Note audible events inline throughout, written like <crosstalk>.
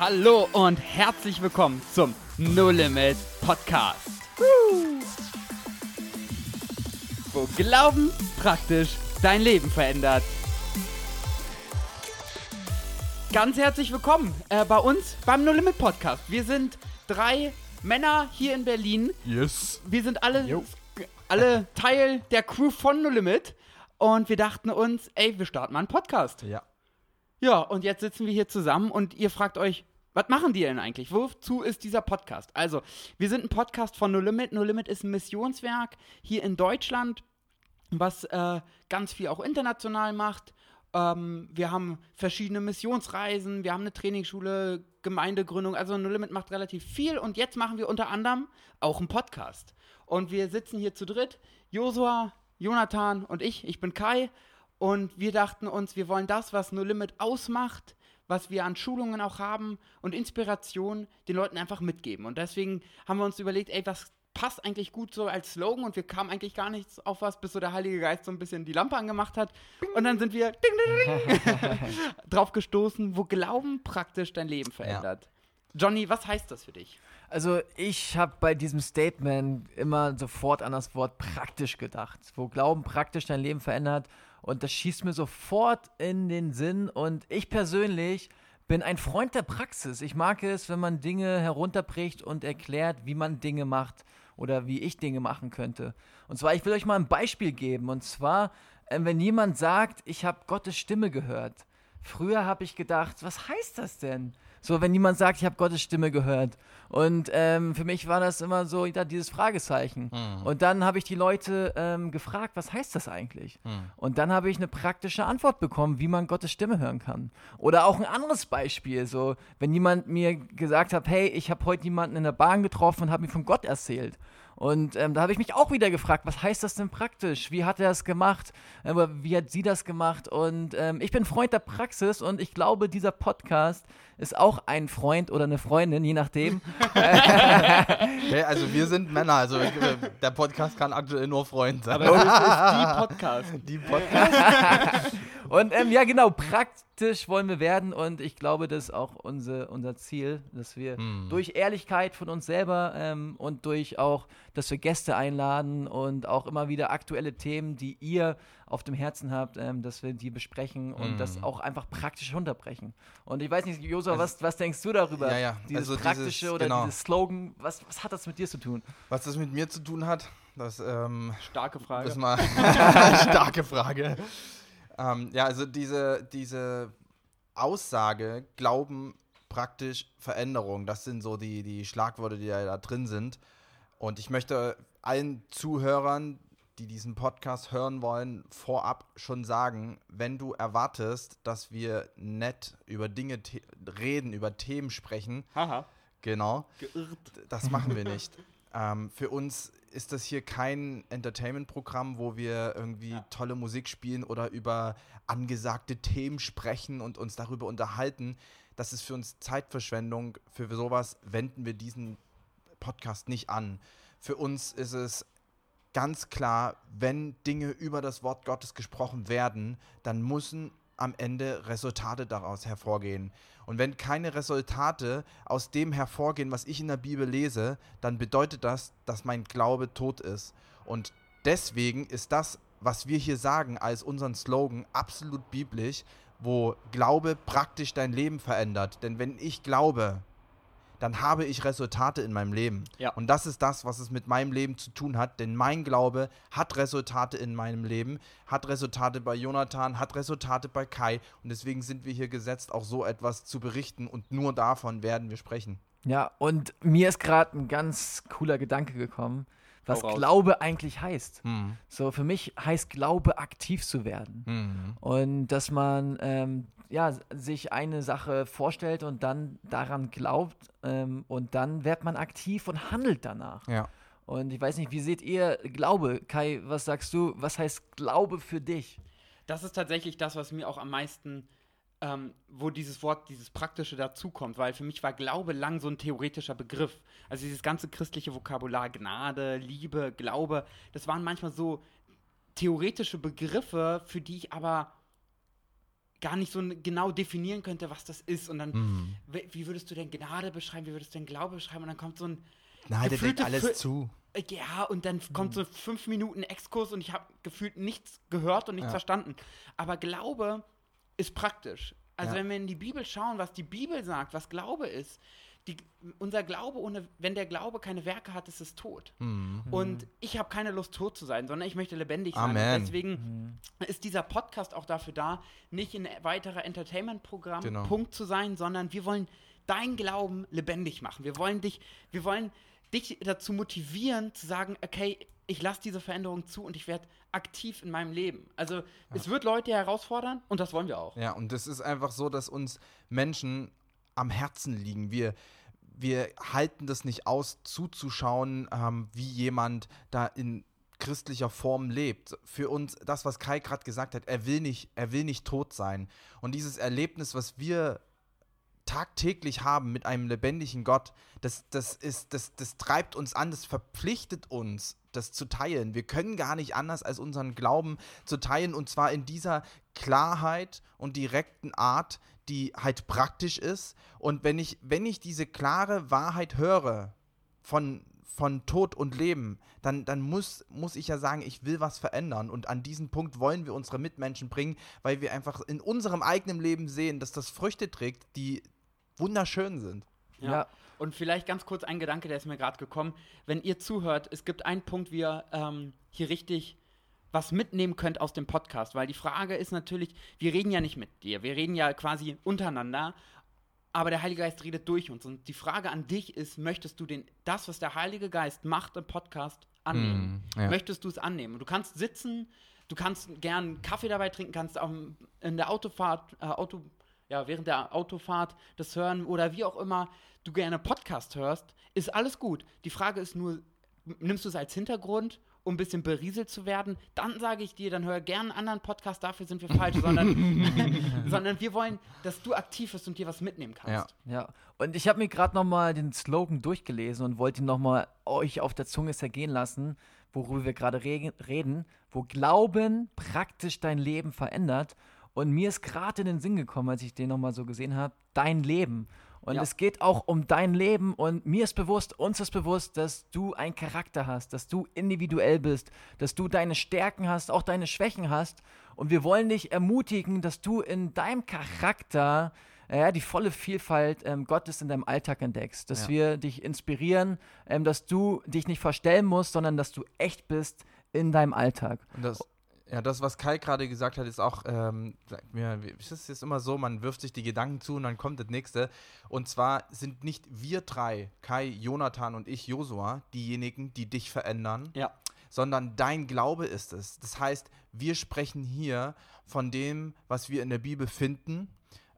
Hallo und herzlich willkommen zum No Limit Podcast. Wo Glauben praktisch dein Leben verändert. Ganz herzlich willkommen äh, bei uns beim No Limit Podcast. Wir sind drei Männer hier in Berlin. Yes. Wir sind alle, alle Teil der Crew von No Limit. Und wir dachten uns, ey, wir starten mal einen Podcast. Ja. Ja, und jetzt sitzen wir hier zusammen und ihr fragt euch, was machen die denn eigentlich? Wozu ist dieser Podcast? Also, wir sind ein Podcast von No Limit. No Limit ist ein Missionswerk hier in Deutschland, was äh, ganz viel auch international macht. Ähm, wir haben verschiedene Missionsreisen, wir haben eine Trainingsschule, Gemeindegründung. Also No Limit macht relativ viel und jetzt machen wir unter anderem auch einen Podcast. Und wir sitzen hier zu dritt, Josua, Jonathan und ich. Ich bin Kai. Und wir dachten uns, wir wollen das, was No Limit ausmacht, was wir an Schulungen auch haben und Inspiration den Leuten einfach mitgeben. Und deswegen haben wir uns überlegt, ey, was passt eigentlich gut so als Slogan und wir kamen eigentlich gar nichts auf was, bis so der Heilige Geist so ein bisschen die Lampe angemacht hat. Und dann sind wir <laughs> ding, ding, ding, <laughs> drauf gestoßen, wo Glauben praktisch dein Leben verändert. Johnny, was heißt das für dich? Also ich habe bei diesem Statement immer sofort an das Wort praktisch gedacht, wo Glauben praktisch dein Leben verändert und das schießt mir sofort in den Sinn und ich persönlich bin ein Freund der Praxis. Ich mag es, wenn man Dinge herunterbricht und erklärt, wie man Dinge macht oder wie ich Dinge machen könnte. Und zwar, ich will euch mal ein Beispiel geben und zwar, äh, wenn jemand sagt, ich habe Gottes Stimme gehört. Früher habe ich gedacht, was heißt das denn? So, wenn jemand sagt, ich habe Gottes Stimme gehört. Und ähm, für mich war das immer so ja, dieses Fragezeichen. Mhm. Und dann habe ich die Leute ähm, gefragt, was heißt das eigentlich? Mhm. Und dann habe ich eine praktische Antwort bekommen, wie man Gottes Stimme hören kann. Oder auch ein anderes Beispiel, so wenn jemand mir gesagt hat, hey, ich habe heute jemanden in der Bahn getroffen und habe mir von Gott erzählt. Und ähm, da habe ich mich auch wieder gefragt, was heißt das denn praktisch? Wie hat er das gemacht? Aber wie hat sie das gemacht? Und ähm, ich bin Freund der Praxis und ich glaube, dieser Podcast ist auch ein Freund oder eine Freundin, je nachdem. <laughs> <laughs> Okay, also wir sind Männer, also äh, der Podcast kann aktuell nur Freund sein. Aber das ist die Podcast. <laughs> die Podcast. Und ähm, ja, genau, praktisch wollen wir werden und ich glaube, das ist auch unser, unser Ziel, dass wir Hm. durch Ehrlichkeit von uns selber ähm, und durch auch, dass wir Gäste einladen und auch immer wieder aktuelle Themen, die ihr auf dem Herzen habt, ähm, dass wir die besprechen und Hm. das auch einfach praktisch runterbrechen. Und ich weiß nicht, Josa, was, was denkst du darüber? Ja, ja, Dieses also dieses- praktische oder genau. dieses Slogan, was, was hat das mit dir zu tun? Was das mit mir zu tun hat, das ähm, Starke Frage. ist mal <laughs> starke Frage. Ähm, ja, also diese, diese Aussage, Glauben, praktisch Veränderung, das sind so die, die Schlagworte, die da, da drin sind. Und ich möchte allen Zuhörern, die diesen Podcast hören wollen, vorab schon sagen, wenn du erwartest, dass wir nett über Dinge reden, über Themen sprechen, Haha. genau, Geirrt. das machen wir nicht. <laughs> ähm, für uns ist das hier kein Entertainment-Programm, wo wir irgendwie tolle Musik spielen oder über angesagte Themen sprechen und uns darüber unterhalten. Das ist für uns Zeitverschwendung. Für sowas wenden wir diesen Podcast nicht an. Für uns ist es ganz klar, wenn Dinge über das Wort Gottes gesprochen werden, dann müssen am Ende Resultate daraus hervorgehen. Und wenn keine Resultate aus dem hervorgehen, was ich in der Bibel lese, dann bedeutet das, dass mein Glaube tot ist. Und deswegen ist das, was wir hier sagen als unseren Slogan, absolut biblisch, wo Glaube praktisch dein Leben verändert. Denn wenn ich glaube, dann habe ich Resultate in meinem Leben. Ja. Und das ist das, was es mit meinem Leben zu tun hat, denn mein Glaube hat Resultate in meinem Leben, hat Resultate bei Jonathan, hat Resultate bei Kai und deswegen sind wir hier gesetzt, auch so etwas zu berichten und nur davon werden wir sprechen. Ja, und mir ist gerade ein ganz cooler Gedanke gekommen, was. Glaube eigentlich heißt. Hm. So, für mich heißt Glaube, aktiv zu werden. Hm. Und dass man ähm, ja, sich eine Sache vorstellt und dann daran glaubt ähm, und dann wird man aktiv und handelt danach. Ja. Und ich weiß nicht, wie seht ihr Glaube? Kai, was sagst du? Was heißt Glaube für dich? Das ist tatsächlich das, was mir auch am meisten, ähm, wo dieses Wort, dieses Praktische dazukommt, weil für mich war Glaube lang so ein theoretischer Begriff. Also dieses ganze christliche Vokabular, Gnade, Liebe, Glaube, das waren manchmal so theoretische Begriffe, für die ich aber gar nicht so genau definieren könnte, was das ist. Und dann, Mhm. wie würdest du denn Gnade beschreiben, wie würdest du denn Glaube beschreiben? Und dann kommt so ein, Na, der deckt alles Fü- zu. äh, ja, und dann kommt so fünf Minuten Exkurs und ich habe gefühlt nichts gehört und nichts Ja. verstanden. Aber Glaube ist praktisch. Also Ja. wenn wir in die Bibel schauen, was die Bibel sagt, was Glaube ist, die, unser Glaube, ohne, wenn der Glaube keine Werke hat, ist es tot. Mhm. Und ich habe keine Lust, tot zu sein, sondern ich möchte lebendig sein. Deswegen ist dieser Podcast auch dafür da, nicht ein weiterer Entertainment-Programm Genau. Punkt zu sein, sondern wir wollen deinen Glauben lebendig machen. Wir wollen dich, wir wollen dich dazu motivieren, zu sagen, okay, ich lasse diese Veränderung zu und ich werde aktiv in meinem Leben. Also es wird Leute herausfordern und das wollen wir auch. Ja, und es ist einfach so, dass uns Menschen am Herzen liegen. Wir, wir halten das nicht aus, zuzuschauen, ähm, wie jemand da in christlicher Form lebt. Für uns, das, was Kai gerade gesagt hat, er will nicht, er will nicht tot sein. Und dieses Erlebnis, was wir tagtäglich haben mit einem lebendigen Gott, das, das, ist, das, das treibt uns an, das verpflichtet uns, das zu teilen. Wir können gar nicht anders, als unseren Glauben zu teilen und zwar in dieser Klarheit und direkten Art, die halt praktisch ist. Und wenn ich, wenn ich diese klare Wahrheit höre von, von Tod und Leben, dann, dann muss, muss ich ja sagen, ich will was verändern. Und an diesen Punkt wollen wir unsere Mitmenschen bringen, weil wir einfach in unserem eigenen Leben sehen, dass das Früchte trägt, die wunderschön sind. Ja. Ja. Und vielleicht ganz kurz ein Gedanke, der ist mir gerade gekommen. Wenn ihr zuhört, es gibt einen Punkt, wie ihr ähm, hier richtig was mitnehmen könnt aus dem Podcast, weil die Frage ist natürlich, wir reden ja nicht mit dir, wir reden ja quasi untereinander, aber der Heilige Geist redet durch uns. Und die Frage an dich ist, möchtest du den, das, was der Heilige Geist macht im Podcast, annehmen? Mm, ja. Möchtest du es annehmen? Du kannst sitzen, du kannst gern Kaffee dabei trinken, kannst auch in der Autofahrt, äh, Auto, ja, während der Autofahrt das hören oder wie auch immer du gerne Podcast hörst, ist alles gut. Die Frage ist nur, nimmst du es als Hintergrund, um ein bisschen berieselt zu werden? Dann sage ich dir, dann hör gerne einen anderen Podcast, dafür sind wir falsch, sondern, <laughs> sondern wir wollen, dass du aktiv bist und dir was mitnehmen kannst. Ja. Ja, und ich habe mir gerade nochmal den Slogan durchgelesen und wollte ihn nochmal euch auf der Zunge zergehen lassen, worüber wir gerade re reden, wo Glauben praktisch dein Leben verändert. Und mir ist gerade in den Sinn gekommen, als ich den nochmal so gesehen habe, dein Leben. Und Ja. es geht auch um dein Leben und mir ist bewusst, uns ist bewusst, dass du einen Charakter hast, dass du individuell bist, dass du deine Stärken hast, auch deine Schwächen hast. Und wir wollen dich ermutigen, dass du in deinem Charakter ja, die volle Vielfalt ähm, Gottes in deinem Alltag entdeckst. Dass Ja. wir dich inspirieren, ähm, dass du dich nicht verstellen musst, sondern dass du echt bist in deinem Alltag. Und das, ja, das, was Kai gerade gesagt hat, ist auch, ähm, sagt mir, es ist jetzt immer so, man wirft sich die Gedanken zu und dann kommt das nächste. Und zwar sind nicht wir drei, Kai, Jonathan und ich, Josua, diejenigen, die dich verändern, Ja. sondern dein Glaube ist es. Das heißt, wir sprechen hier von dem, was wir in der Bibel finden.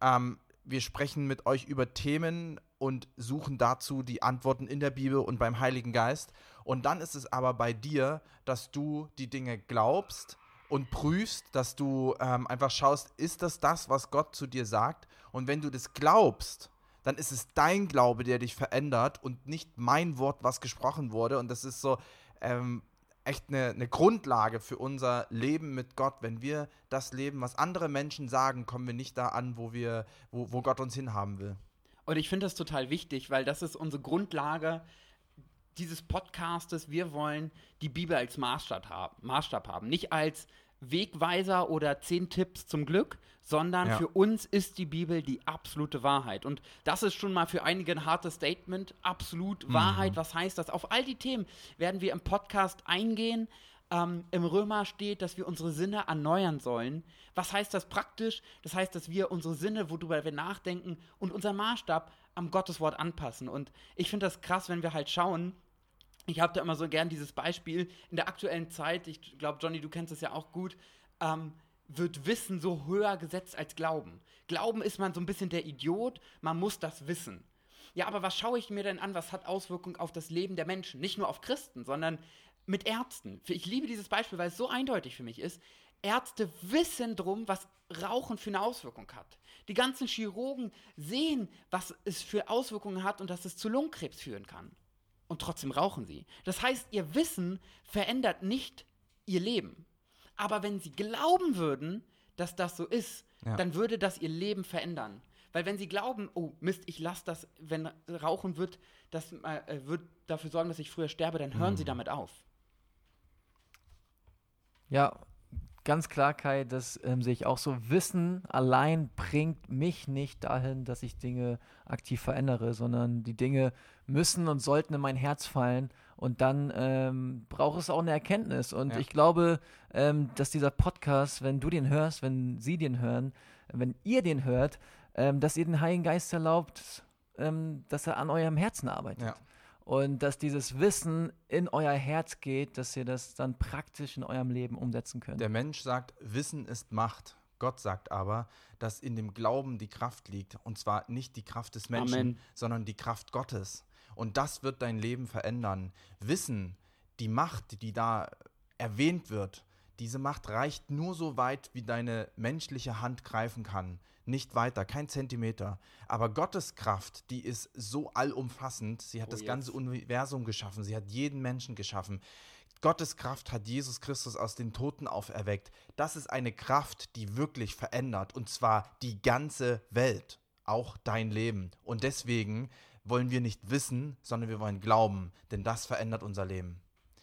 Ähm, wir sprechen mit euch über Themen und suchen dazu die Antworten in der Bibel und beim Heiligen Geist. Und dann ist es aber bei dir, dass du die Dinge glaubst und prüfst, dass du ähm, einfach schaust, ist das das, was Gott zu dir sagt? Und wenn du das glaubst, dann ist es dein Glaube, der dich verändert und nicht mein Wort, was gesprochen wurde. Und das ist so ähm, echt eine, eine Grundlage für unser Leben mit Gott. Wenn wir das leben, was andere Menschen sagen, kommen wir nicht da an, wo, wir, wo, wo Gott uns hinhaben will. Und ich finde das total wichtig, weil das ist unsere Grundlage dieses Podcastes. Wir wollen die Bibel als Maßstab haben, Maßstab haben. nicht als Wegweiser oder zehn Tipps zum Glück, sondern Ja. für uns ist die Bibel die absolute Wahrheit. Und das ist schon mal für einige ein hartes Statement. Absolut Wahrheit, was heißt das? Auf all die Themen werden wir im Podcast eingehen. Ähm, Im Römer steht, dass wir unsere Sinne erneuern sollen. Was heißt das praktisch? Das heißt, dass wir unsere Sinne, worüber wir nachdenken und unseren Maßstab am Gotteswort anpassen. Und ich finde das krass, wenn wir halt schauen, ich habe da immer so gern dieses Beispiel in der aktuellen Zeit, ich glaube, Johnny, du kennst es ja auch gut, ähm, wird Wissen so höher gesetzt als Glauben. Glauben ist man so ein bisschen der Idiot, man muss das wissen. Ja, aber was schaue ich mir denn an, was hat Auswirkungen auf das Leben der Menschen? Nicht nur auf Christen, sondern mit Ärzten. Ich liebe dieses Beispiel, weil es so eindeutig für mich ist. Ärzte wissen drum, was Rauchen für eine Auswirkung hat. Die ganzen Chirurgen sehen, was es für Auswirkungen hat und dass es zu Lungenkrebs führen kann und trotzdem rauchen sie. Das heißt, ihr Wissen verändert nicht ihr Leben. Aber wenn sie glauben würden, dass das so ist, Ja. dann würde das ihr Leben verändern. Weil wenn sie glauben, oh Mist, ich lasse das, wenn Rauchen wird, das äh, wird dafür sorgen, dass ich früher sterbe, dann hören sie Mhm. damit auf. Ja, ganz klar, Kai, das ähm, sehe ich auch so. Wissen allein bringt mich nicht dahin, dass ich Dinge aktiv verändere, sondern die Dinge müssen und sollten in mein Herz fallen. Und dann ähm, braucht es auch eine Erkenntnis. Und Ja. ich glaube, ähm, dass dieser Podcast, wenn du den hörst, wenn sie den hören, wenn ihr den hört, ähm, dass ihr den Heiligen Geist erlaubt, ähm, dass er an eurem Herzen arbeitet. Ja. Und dass dieses Wissen in euer Herz geht, dass ihr das dann praktisch in eurem Leben umsetzen könnt. Der Mensch sagt, Wissen ist Macht. Gott sagt aber, dass in dem Glauben die Kraft liegt. Und zwar nicht die Kraft des Menschen, Amen. sondern die Kraft Gottes. Und das wird dein Leben verändern. Wissen, die Macht, die da erwähnt wird, diese Macht reicht nur so weit, wie deine menschliche Hand greifen kann. Nicht weiter, kein Zentimeter. Aber Gottes Kraft, die ist so allumfassend. Sie hat Oh, das jetzt. ganze Universum geschaffen. Sie hat jeden Menschen geschaffen. Gottes Kraft hat Jesus Christus aus den Toten auferweckt. Das ist eine Kraft, die wirklich verändert. Und zwar die ganze Welt. Auch dein Leben. Und deswegen wollen wir nicht wissen, sondern wir wollen glauben. Denn das verändert unser Leben.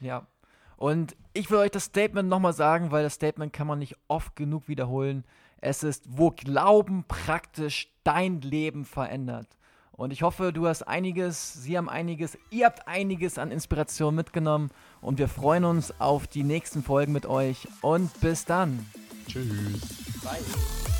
Ja. Und ich will euch das Statement nochmal sagen, weil das Statement kann man nicht oft genug wiederholen. Es ist, wo Glauben praktisch dein Leben verändert. Und ich hoffe, du hast einiges, Sie haben einiges, ihr habt einiges an Inspiration mitgenommen. Und wir freuen uns auf die nächsten Folgen mit euch. Und bis dann. Tschüss. Bye.